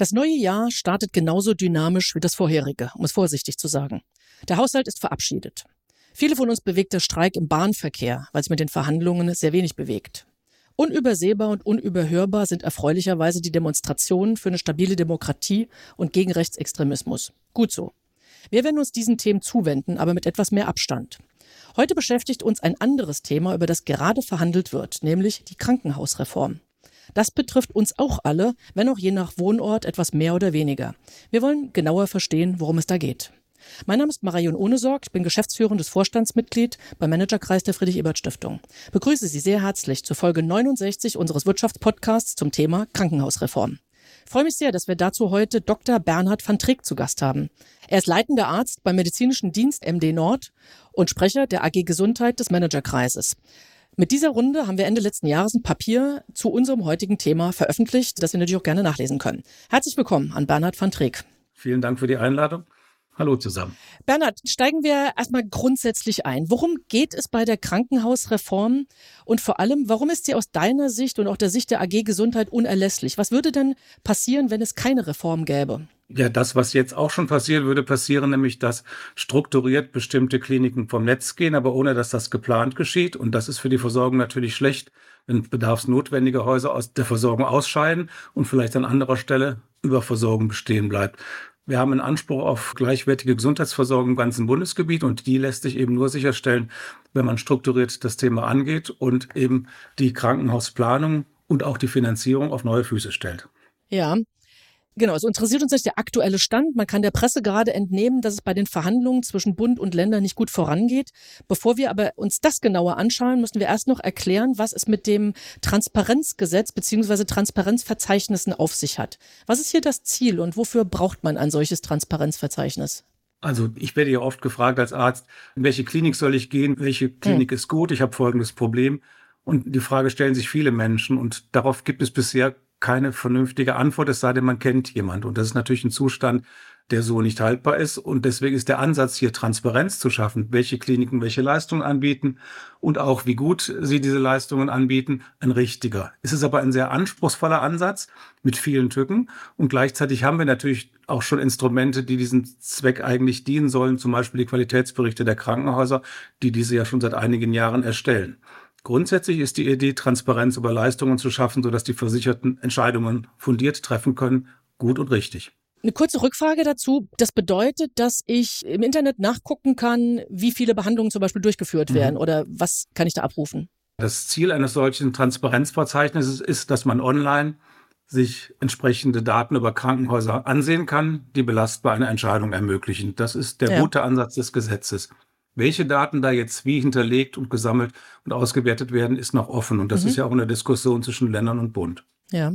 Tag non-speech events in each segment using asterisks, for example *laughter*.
Das neue Jahr startet genauso dynamisch wie das vorherige, um es vorsichtig zu sagen. Der Haushalt ist verabschiedet. Viele von uns bewegt der Streik im Bahnverkehr, weil sich mit den Verhandlungen sehr wenig bewegt. Unübersehbar und unüberhörbar sind erfreulicherweise die Demonstrationen für eine stabile Demokratie und gegen Rechtsextremismus. Gut so. Wir werden uns diesen Themen zuwenden, aber mit etwas mehr Abstand. Heute beschäftigt uns ein anderes Thema, über das gerade verhandelt wird, nämlich die Krankenhausreform. Das betrifft uns auch alle, wenn auch je nach Wohnort etwas mehr oder weniger. Wir wollen genauer verstehen, worum es da geht. Mein Name ist Marion Ohnesorg, ich bin geschäftsführendes Vorstandsmitglied beim Managerkreis der Friedrich-Ebert-Stiftung. Begrüße Sie sehr herzlich zur Folge 69 unseres Wirtschaftspodcasts zum Thema Krankenhausreform. Ich freue mich sehr, dass wir dazu heute Dr. Bernhard van Trick zu Gast haben. Er ist leitender Arzt beim Medizinischen Dienst MD Nord und Sprecher der AG Gesundheit des Managerkreises. Mit dieser Runde haben wir Ende letzten Jahres ein Papier zu unserem heutigen Thema veröffentlicht, das wir natürlich auch gerne nachlesen können. Herzlich willkommen an Bernhard van Trick. Vielen Dank für die Einladung. Hallo zusammen. Bernhard, steigen wir erstmal grundsätzlich ein. Worum geht es bei der Krankenhausreform und vor allem, warum ist sie aus deiner Sicht und auch der Sicht der AG Gesundheit unerlässlich? Was würde denn passieren, wenn es keine Reform gäbe? Ja, das, was jetzt auch schon passieren würde, passieren nämlich, dass strukturiert bestimmte Kliniken vom Netz gehen, aber ohne dass das geplant geschieht. Und das ist für die Versorgung natürlich schlecht, wenn bedarfsnotwendige Häuser aus der Versorgung ausscheiden und vielleicht an anderer Stelle Überversorgung bestehen bleibt. Wir haben einen Anspruch auf gleichwertige Gesundheitsversorgung im ganzen Bundesgebiet und die lässt sich eben nur sicherstellen, wenn man strukturiert das Thema angeht und eben die Krankenhausplanung und auch die Finanzierung auf neue Füße stellt. Ja, Genau, also interessiert uns nicht der aktuelle Stand. Man kann der Presse gerade entnehmen, dass es bei den Verhandlungen zwischen Bund und Ländern nicht gut vorangeht. Bevor wir aber uns das genauer anschauen, müssen wir erst noch erklären, was es mit dem Transparenzgesetz beziehungsweise Transparenzverzeichnissen auf sich hat. Was ist hier das Ziel und wofür braucht man ein solches Transparenzverzeichnis? Also ich werde ja oft gefragt als Arzt, in welche Klinik soll ich gehen, welche Klinik hm. ist gut, ich habe folgendes Problem. Und die Frage stellen sich viele Menschen und darauf gibt es bisher keine vernünftige Antwort, es sei denn, man kennt jemand. Und das ist natürlich ein Zustand, der so nicht haltbar ist. Und deswegen ist der Ansatz hier Transparenz zu schaffen, welche Kliniken welche Leistungen anbieten und auch wie gut sie diese Leistungen anbieten, ein richtiger. Es ist aber ein sehr anspruchsvoller Ansatz mit vielen Tücken. Und gleichzeitig haben wir natürlich auch schon Instrumente, die diesem Zweck eigentlich dienen sollen, zum Beispiel die Qualitätsberichte der Krankenhäuser, die diese ja schon seit einigen Jahren erstellen. Grundsätzlich ist die Idee, Transparenz über Leistungen zu schaffen, sodass die Versicherten Entscheidungen fundiert treffen können, gut und richtig. Eine kurze Rückfrage dazu. Das bedeutet, dass ich im Internet nachgucken kann, wie viele Behandlungen zum Beispiel durchgeführt mhm. werden oder was kann ich da abrufen? Das Ziel eines solchen Transparenzverzeichnisses ist, dass man online sich entsprechende Daten über Krankenhäuser ansehen kann, die belastbar eine Entscheidung ermöglichen. Das ist der ja. gute Ansatz des Gesetzes. Welche Daten da jetzt wie hinterlegt und gesammelt und ausgewertet werden, ist noch offen. Und das mhm. ist ja auch eine Diskussion zwischen Ländern und Bund. Ja.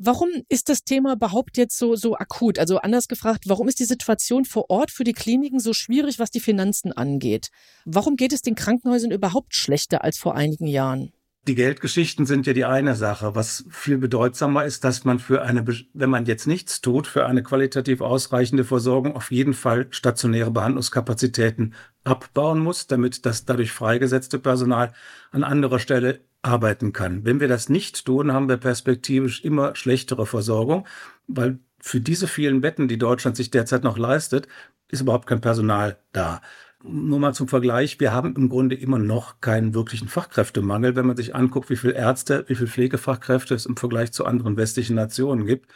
Warum ist das Thema überhaupt jetzt so, so akut? Also anders gefragt, warum ist die Situation vor Ort für die Kliniken so schwierig, was die Finanzen angeht? Warum geht es den Krankenhäusern überhaupt schlechter als vor einigen Jahren? Die Geldgeschichten sind ja die eine Sache. Was viel bedeutsamer ist, dass man für eine, wenn man jetzt nichts tut, für eine qualitativ ausreichende Versorgung auf jeden Fall stationäre Behandlungskapazitäten abbauen muss, damit das dadurch freigesetzte Personal an anderer Stelle arbeiten kann. Wenn wir das nicht tun, haben wir perspektivisch immer schlechtere Versorgung, weil für diese vielen Betten, die Deutschland sich derzeit noch leistet, ist überhaupt kein Personal da. Nur mal zum Vergleich, wir haben im Grunde immer noch keinen wirklichen Fachkräftemangel, wenn man sich anguckt, wie viele Ärzte, wie viele Pflegefachkräfte es im Vergleich zu anderen westlichen Nationen gibt.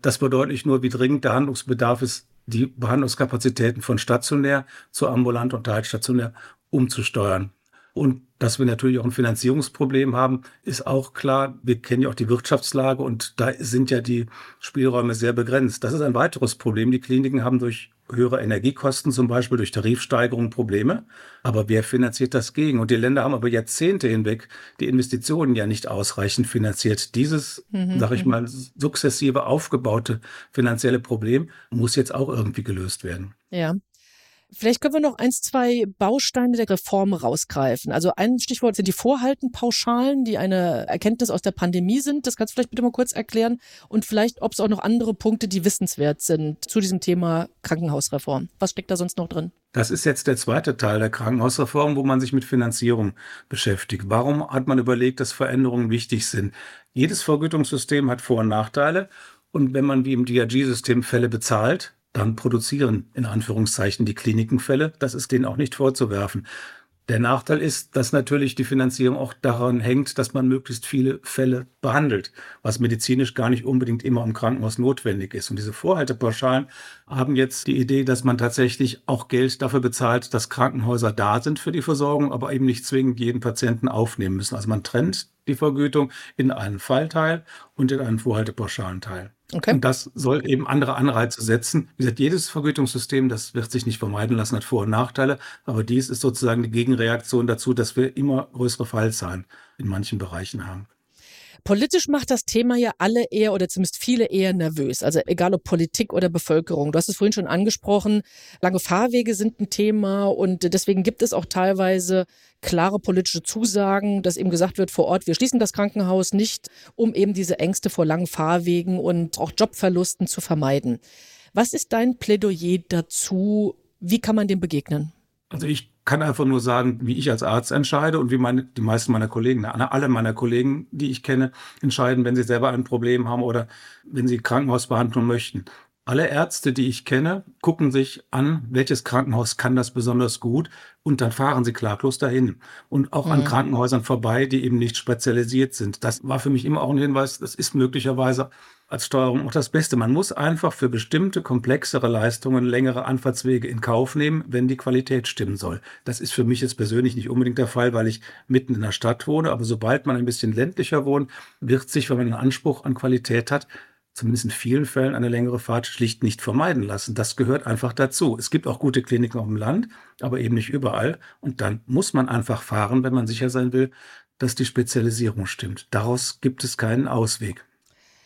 Das verdeutlicht nur, wie dringend der Handlungsbedarf ist, die Behandlungskapazitäten von stationär zu ambulant und teilstationär umzusteuern. Und dass wir natürlich auch ein Finanzierungsproblem haben, ist auch klar. Wir kennen ja auch die Wirtschaftslage und da sind ja die Spielräume sehr begrenzt. Das ist ein weiteres Problem. Die Kliniken haben durch höhere Energiekosten, zum Beispiel durch Tarifsteigerungen, Probleme. Aber wer finanziert das gegen? Und die Länder haben aber Jahrzehnte hinweg die Investitionen ja nicht ausreichend finanziert. Dieses, mhm. sag ich mhm. mal, sukzessive aufgebaute finanzielle Problem muss jetzt auch irgendwie gelöst werden. Ja. Vielleicht können wir noch eins, zwei Bausteine der Reform rausgreifen. Also ein Stichwort sind die Vorhaltenpauschalen, die eine Erkenntnis aus der Pandemie sind. Das kannst du vielleicht bitte mal kurz erklären. Und vielleicht, ob es auch noch andere Punkte, die wissenswert sind zu diesem Thema Krankenhausreform. Was steckt da sonst noch drin? Das ist jetzt der zweite Teil der Krankenhausreform, wo man sich mit Finanzierung beschäftigt. Warum hat man überlegt, dass Veränderungen wichtig sind? Jedes Vergütungssystem hat Vor- und Nachteile. Und wenn man wie im DRG-System Fälle bezahlt, dann produzieren in Anführungszeichen die Kliniken Fälle. Das ist denen auch nicht vorzuwerfen. Der Nachteil ist, dass natürlich die Finanzierung auch daran hängt, dass man möglichst viele Fälle behandelt, was medizinisch gar nicht unbedingt immer im Krankenhaus notwendig ist. Und diese Vorhaltepauschalen haben jetzt die Idee, dass man tatsächlich auch Geld dafür bezahlt, dass Krankenhäuser da sind für die Versorgung, aber eben nicht zwingend jeden Patienten aufnehmen müssen. Also man trennt die Vergütung in einen Fallteil und in einen Vorhaltepauschalen-Teil. Okay. Und das soll eben andere Anreize setzen. Wie gesagt, jedes Vergütungssystem, das wird sich nicht vermeiden lassen, hat Vor- und Nachteile. Aber dies ist sozusagen die Gegenreaktion dazu, dass wir immer größere Fallzahlen in manchen Bereichen haben. Politisch macht das Thema ja alle eher oder zumindest viele eher nervös. Also egal ob Politik oder Bevölkerung. Du hast es vorhin schon angesprochen. Lange Fahrwege sind ein Thema und deswegen gibt es auch teilweise klare politische Zusagen, dass eben gesagt wird vor Ort, wir schließen das Krankenhaus nicht, um eben diese Ängste vor langen Fahrwegen und auch Jobverlusten zu vermeiden. Was ist dein Plädoyer dazu? Wie kann man dem begegnen? Also ich kann einfach nur sagen, wie ich als Arzt entscheide und wie meine, die meisten meiner Kollegen, alle meiner Kollegen, die ich kenne, entscheiden, wenn sie selber ein Problem haben oder wenn sie Krankenhausbehandlung möchten. Alle Ärzte, die ich kenne, gucken sich an, welches Krankenhaus kann das besonders gut und dann fahren sie klaglos dahin und auch mhm. an Krankenhäusern vorbei, die eben nicht spezialisiert sind. Das war für mich immer auch ein Hinweis, das ist möglicherweise als Steuerung auch das Beste. Man muss einfach für bestimmte komplexere Leistungen längere Anfahrtswege in Kauf nehmen, wenn die Qualität stimmen soll. Das ist für mich jetzt persönlich nicht unbedingt der Fall, weil ich mitten in der Stadt wohne. Aber sobald man ein bisschen ländlicher wohnt, wird sich, wenn man einen Anspruch an Qualität hat, zumindest in vielen Fällen eine längere Fahrt schlicht nicht vermeiden lassen. Das gehört einfach dazu. Es gibt auch gute Kliniken auf dem Land, aber eben nicht überall. Und dann muss man einfach fahren, wenn man sicher sein will, dass die Spezialisierung stimmt. Daraus gibt es keinen Ausweg.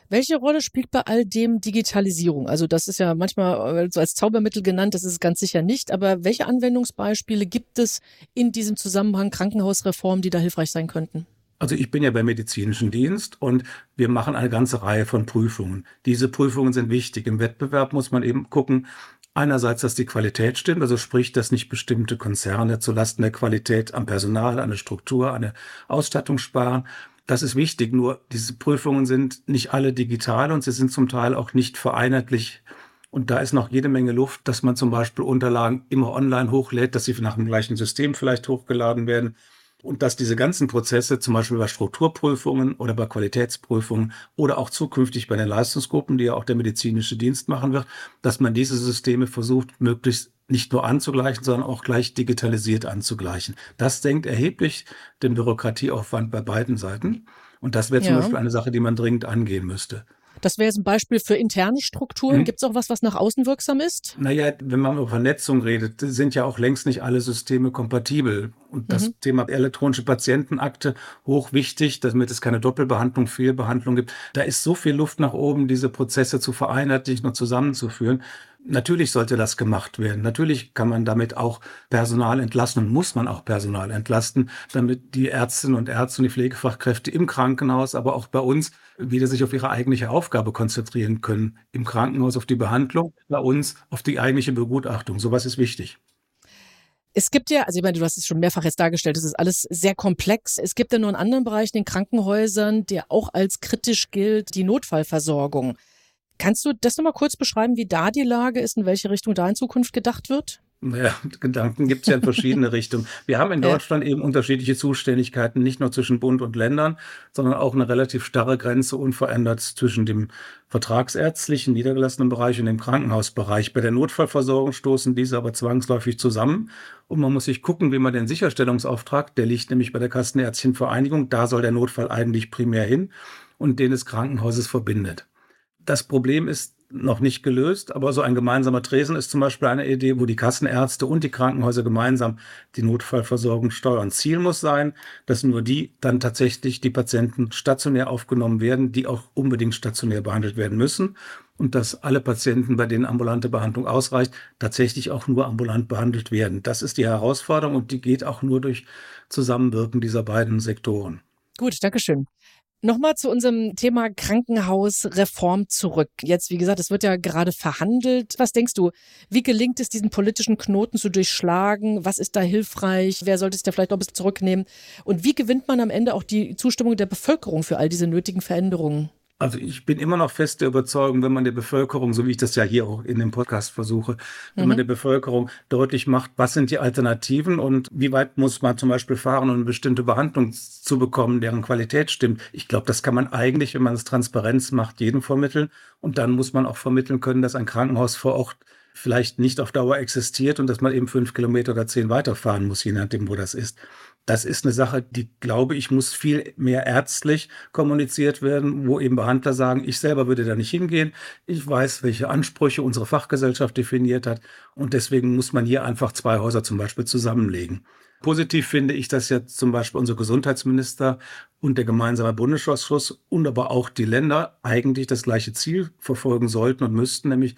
Welche Rolle spielt bei all dem Digitalisierung? Also das ist ja manchmal so als Zaubermittel genannt, das ist es ganz sicher nicht. Aber welche Anwendungsbeispiele gibt es in diesem Zusammenhang Krankenhausreform, die da hilfreich sein könnten? Also ich bin ja beim medizinischen Dienst und wir machen eine ganze Reihe von Prüfungen. Diese Prüfungen sind wichtig. Im Wettbewerb muss man eben gucken, einerseits, dass die Qualität stimmt, also sprich, dass nicht bestimmte Konzerne zulasten der Qualität am Personal, an der Struktur, an der Ausstattung sparen. Das ist wichtig, nur diese Prüfungen sind nicht alle digital und sie sind zum Teil auch nicht vereinheitlich. Und da ist noch jede Menge Luft, dass man zum Beispiel Unterlagen immer online hochlädt, dass sie nach dem gleichen System vielleicht hochgeladen werden und dass diese ganzen Prozesse, zum Beispiel bei Strukturprüfungen oder bei Qualitätsprüfungen oder auch zukünftig bei den Leistungsgruppen, die ja auch der medizinische Dienst machen wird, dass man diese Systeme versucht, möglichst nicht nur anzugleichen, sondern auch gleich digitalisiert anzugleichen. Das senkt erheblich den Bürokratieaufwand bei beiden Seiten. Und das wäre zum ja. Beispiel eine Sache, die man dringend angehen müsste. Das wäre jetzt ein Beispiel für interne Strukturen. Hm. Gibt es auch was, was nach außen wirksam ist? Naja, wenn man über Vernetzung redet, sind ja auch längst nicht alle Systeme kompatibel. Und das mhm. Thema elektronische Patientenakte hoch wichtig, damit es keine Doppelbehandlung, Fehlbehandlung gibt. Da ist so viel Luft nach oben, diese Prozesse zu vereinheitlichen und zusammenzuführen. Natürlich sollte das gemacht werden. Natürlich kann man damit auch Personal entlasten und muss man auch Personal entlasten, damit die Ärztinnen und Ärzte und die Pflegefachkräfte im Krankenhaus, aber auch bei uns wieder sich auf ihre eigentliche Aufgabe konzentrieren können. Im Krankenhaus auf die Behandlung, bei uns auf die eigentliche Begutachtung. Sowas ist wichtig. Es gibt ja, also ich meine, du hast es schon mehrfach jetzt dargestellt, es ist alles sehr komplex. Es gibt ja nur einen anderen Bereich in den Krankenhäusern, der auch als kritisch gilt, die Notfallversorgung. Kannst du das nochmal kurz beschreiben, wie da die Lage ist, in welche Richtung da in Zukunft gedacht wird? Naja, Gedanken gibt es ja in verschiedene *laughs* Richtungen. Wir haben in Deutschland eben unterschiedliche Zuständigkeiten, nicht nur zwischen Bund und Ländern, sondern auch eine relativ starre Grenze unverändert zwischen dem vertragsärztlichen, niedergelassenen Bereich und dem Krankenhausbereich. Bei der Notfallversorgung stoßen diese aber zwangsläufig zusammen. Und man muss sich gucken, wie man den Sicherstellungsauftrag, der liegt nämlich bei der Kassenärztlichen Vereinigung, da soll der Notfall eigentlich primär hin und den des Krankenhauses verbindet. Das Problem ist noch nicht gelöst, aber so ein gemeinsamer Tresen ist zum Beispiel eine Idee, wo die Kassenärzte und die Krankenhäuser gemeinsam die Notfallversorgung steuern. Ziel muss sein, dass nur die dann tatsächlich die Patienten stationär aufgenommen werden, die auch unbedingt stationär behandelt werden müssen und dass alle Patienten, bei denen ambulante Behandlung ausreicht, tatsächlich auch nur ambulant behandelt werden. Das ist die Herausforderung und die geht auch nur durch Zusammenwirken dieser beiden Sektoren. Gut, Dankeschön. Nochmal zu unserem Thema Krankenhausreform zurück. Jetzt, wie gesagt, es wird ja gerade verhandelt. Was denkst du, wie gelingt es, diesen politischen Knoten zu durchschlagen? Was ist da hilfreich? Wer sollte es da vielleicht noch ein bisschen zurücknehmen? Und wie gewinnt man am Ende auch die Zustimmung der Bevölkerung für all diese nötigen Veränderungen? Also ich bin immer noch fest der Überzeugung, wenn man der Bevölkerung, so wie ich das ja hier auch in dem Podcast versuche, wenn mhm. man der Bevölkerung deutlich macht, was sind die Alternativen und wie weit muss man zum Beispiel fahren, um eine bestimmte Behandlung zu bekommen, deren Qualität stimmt. Ich glaube, das kann man eigentlich, wenn man es Transparenz macht, jedem vermitteln. Und dann muss man auch vermitteln können, dass ein Krankenhaus vor Ort vielleicht nicht auf Dauer existiert und dass man eben fünf Kilometer oder zehn weiterfahren muss, je nachdem, wo das ist. Das ist eine Sache, die, glaube ich, muss viel mehr ärztlich kommuniziert werden, wo eben Behandler sagen, ich selber würde da nicht hingehen. Ich weiß, welche Ansprüche unsere Fachgesellschaft definiert hat. Und deswegen muss man hier einfach zwei Häuser zum Beispiel zusammenlegen. Positiv finde ich, dass ja zum Beispiel unser Gesundheitsminister und der gemeinsame Bundesausschuss und aber auch die Länder eigentlich das gleiche Ziel verfolgen sollten und müssten, nämlich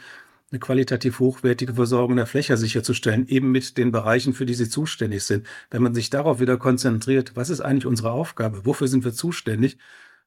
eine qualitativ hochwertige Versorgung der Fläche sicherzustellen, eben mit den Bereichen, für die sie zuständig sind. Wenn man sich darauf wieder konzentriert, was ist eigentlich unsere Aufgabe, wofür sind wir zuständig,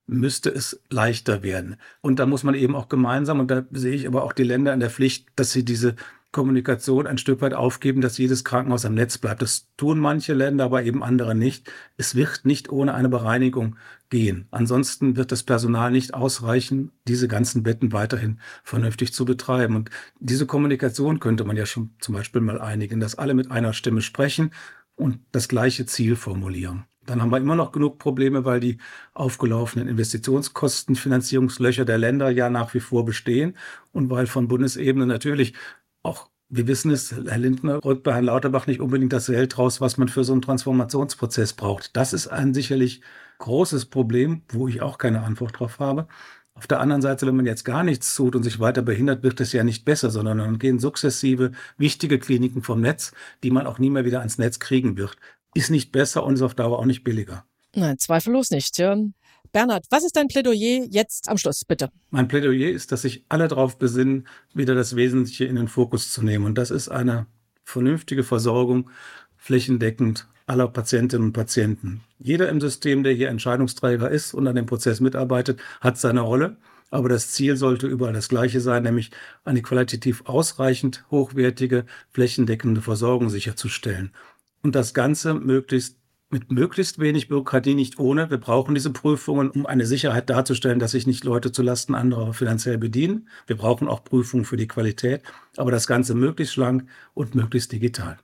müsste es leichter werden. Und da muss man eben auch gemeinsam, und da sehe ich aber auch die Länder in der Pflicht, dass sie diese Kommunikation ein Stück weit aufgeben, dass jedes Krankenhaus am Netz bleibt. Das tun manche Länder, aber eben andere nicht. Es wird nicht ohne eine Bereinigung gehen. Ansonsten wird das Personal nicht ausreichen, diese ganzen Betten weiterhin vernünftig zu betreiben. Und diese Kommunikation könnte man ja schon zum Beispiel mal einigen, dass alle mit einer Stimme sprechen und das gleiche Ziel formulieren. Dann haben wir immer noch genug Probleme, weil die aufgelaufenen Investitionskosten, Finanzierungslöcher der Länder ja nach wie vor bestehen und weil von Bundesebene natürlich auch wir wissen es, Herr Lindner rückt bei Herrn Lauterbach nicht unbedingt das Geld raus, was man für so einen Transformationsprozess braucht. Das ist ein sicherlich großes Problem, wo ich auch keine Antwort drauf habe. Auf der anderen Seite, wenn man jetzt gar nichts tut und sich weiter behindert, wird es ja nicht besser, sondern dann gehen sukzessive wichtige Kliniken vom Netz, die man auch nie mehr wieder ans Netz kriegen wird. Ist nicht besser und ist auf Dauer auch nicht billiger. Nein, zweifellos nicht. Ja. Bernhard, was ist dein Plädoyer jetzt am Schluss, bitte? Mein Plädoyer ist, dass sich alle darauf besinnen, wieder das Wesentliche in den Fokus zu nehmen. Und das ist eine vernünftige Versorgung flächendeckend aller Patientinnen und Patienten. Jeder im System, der hier Entscheidungsträger ist und an dem Prozess mitarbeitet, hat seine Rolle. Aber das Ziel sollte überall das gleiche sein, nämlich eine qualitativ ausreichend hochwertige, flächendeckende Versorgung sicherzustellen. Und das Ganze möglichst mit möglichst wenig Bürokratie, nicht ohne. Wir brauchen diese Prüfungen, um eine Sicherheit darzustellen, dass sich nicht Leute zulasten anderer finanziell bedienen. Wir brauchen auch Prüfungen für die Qualität, aber das Ganze möglichst schlank und möglichst digital.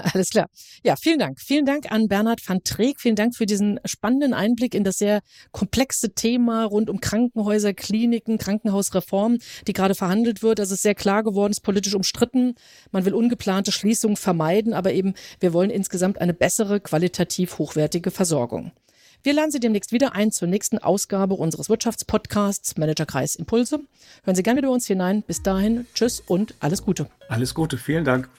*laughs* Alles klar. Ja, vielen Dank. Vielen Dank an Bernhard van Treek. Vielen Dank für diesen spannenden Einblick in das sehr komplexe Thema rund um Krankenhäuser, Kliniken, Krankenhausreform, die gerade verhandelt wird. Das ist sehr klar geworden, ist politisch umstritten. Man will ungeplante Schließungen vermeiden, aber eben wir wollen insgesamt eine bessere, qualitativ hochwertige Versorgung. Wir laden Sie demnächst wieder ein zur nächsten Ausgabe unseres Wirtschaftspodcasts Managerkreis Impulse. Hören Sie gerne wieder uns hinein. Bis dahin, tschüss und alles Gute. Alles Gute, vielen Dank.